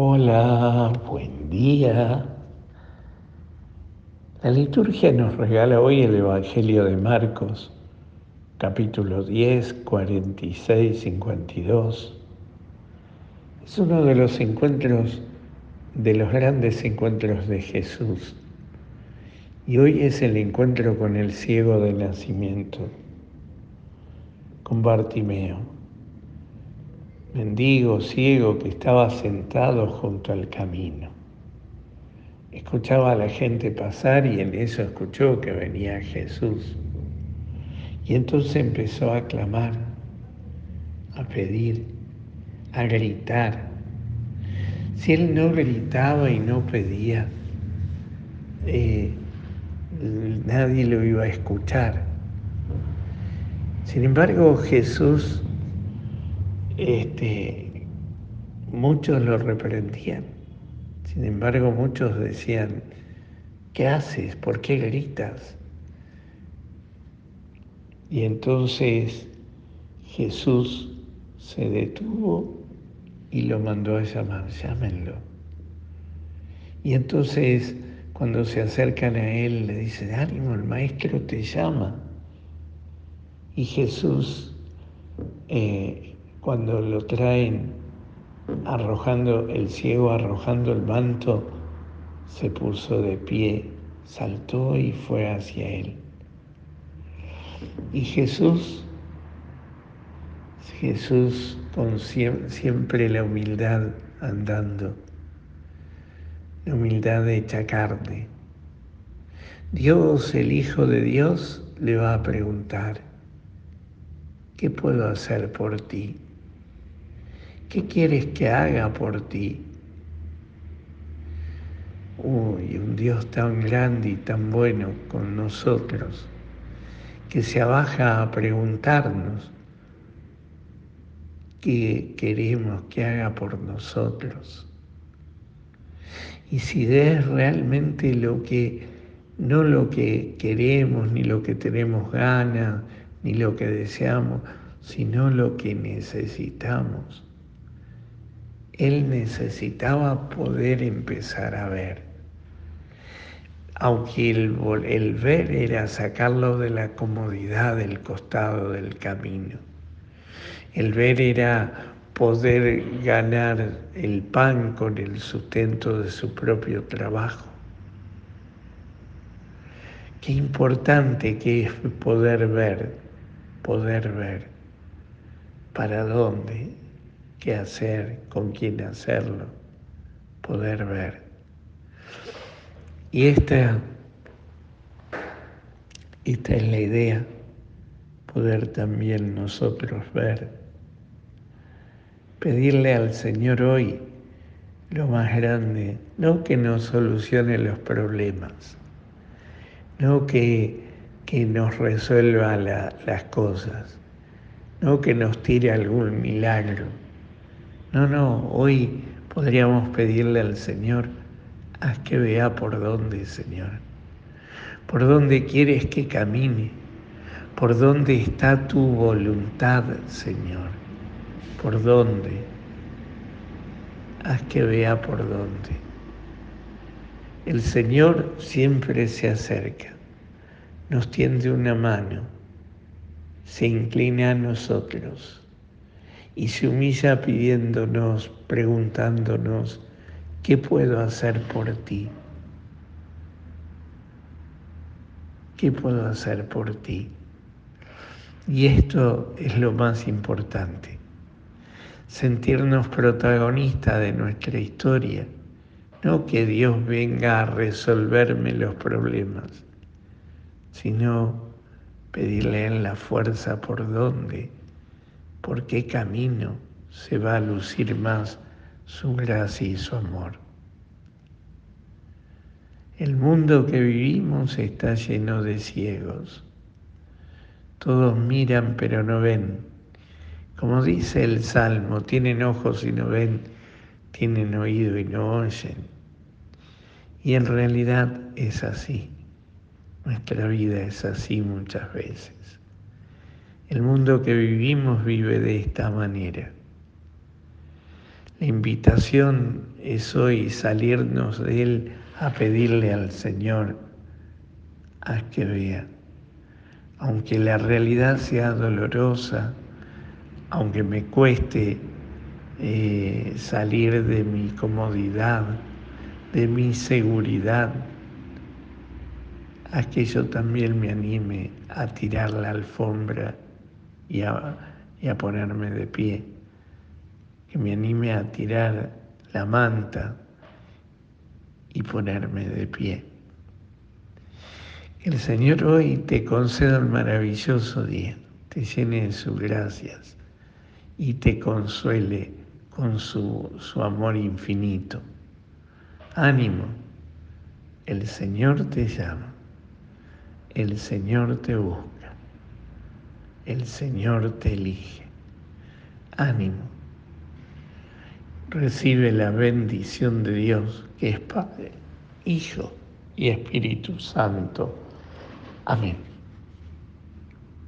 Hola, buen día. La liturgia nos regala hoy el Evangelio de Marcos, capítulo 10, 46, 52. Es uno de los encuentros, de los grandes encuentros de Jesús. Y hoy es el encuentro con el ciego de nacimiento, con Bartimeo mendigo ciego que estaba sentado junto al camino. Escuchaba a la gente pasar y en eso escuchó que venía Jesús. Y entonces empezó a clamar, a pedir, a gritar. Si él no gritaba y no pedía, eh, nadie lo iba a escuchar. Sin embargo, Jesús este, muchos lo reprendían. Sin embargo, muchos decían, ¿qué haces? ¿Por qué gritas? Y entonces Jesús se detuvo y lo mandó a llamar, llámenlo. Y entonces cuando se acercan a él le dicen, ánimo, el maestro te llama. Y Jesús eh, cuando lo traen arrojando el ciego, arrojando el manto, se puso de pie, saltó y fue hacia él. Y Jesús, Jesús con siempre la humildad andando, la humildad hecha carne. Dios, el Hijo de Dios, le va a preguntar, ¿qué puedo hacer por ti? ¿Qué quieres que haga por ti? Uy, un Dios tan grande y tan bueno con nosotros, que se abaja a preguntarnos qué queremos que haga por nosotros. Y si es realmente lo que, no lo que queremos, ni lo que tenemos ganas, ni lo que deseamos, sino lo que necesitamos él necesitaba poder empezar a ver. Aunque el, ver era sacarlo de la comodidad del costado del camino. El ver era poder ganar el pan con el sustento de su propio trabajo. Qué importante que es poder ver, poder ver. ¿Para dónde? Qué hacer, con quién hacerlo, poder ver. Y esta, esta es la idea, poder también nosotros ver, pedirle al Señor hoy lo más grande, no que nos solucione los problemas, no que, que nos resuelva las cosas, no que nos tire algún milagro no, no, hoy podríamos pedirle al Señor, haz que vea por dónde, Señor, por dónde quieres que camine, por dónde está tu voluntad, Señor, por dónde, haz que vea por dónde. El Señor siempre se acerca, nos tiende una mano, se inclina a nosotros y se humilla pidiéndonos, preguntándonos, ¿qué puedo hacer por ti? ¿Qué puedo hacer por ti? Y esto es lo más importante, sentirnos protagonistas de nuestra historia, no que Dios venga a resolverme los problemas, sino pedirle en la fuerza por dónde por qué camino se va a lucir más su gracia y su amor. El mundo que vivimos está lleno de ciegos. Todos miran pero no ven. Como dice el Salmo, tienen ojos y no ven, tienen oído y no oyen. Y en realidad es así. Nuestra vida es así muchas veces. El mundo que vivimos vive de esta manera. La invitación es hoy salirnos de Él a pedirle al Señor, a que vea. Aunque la realidad sea dolorosa, aunque me cueste eh, salir de mi comodidad, de mi seguridad, a que yo también me anime a tirar la alfombra y a, y a ponerme de pie, que me anime a tirar la manta y ponerme de pie. Que el Señor hoy te conceda un maravilloso día, te llene de sus gracias y te consuele con su, su amor infinito. Ánimo, el Señor te llama, el Señor te busca, el Señor te elige. Ánimo, recibe la bendición de Dios que es Padre, Hijo y Espíritu Santo. Amén.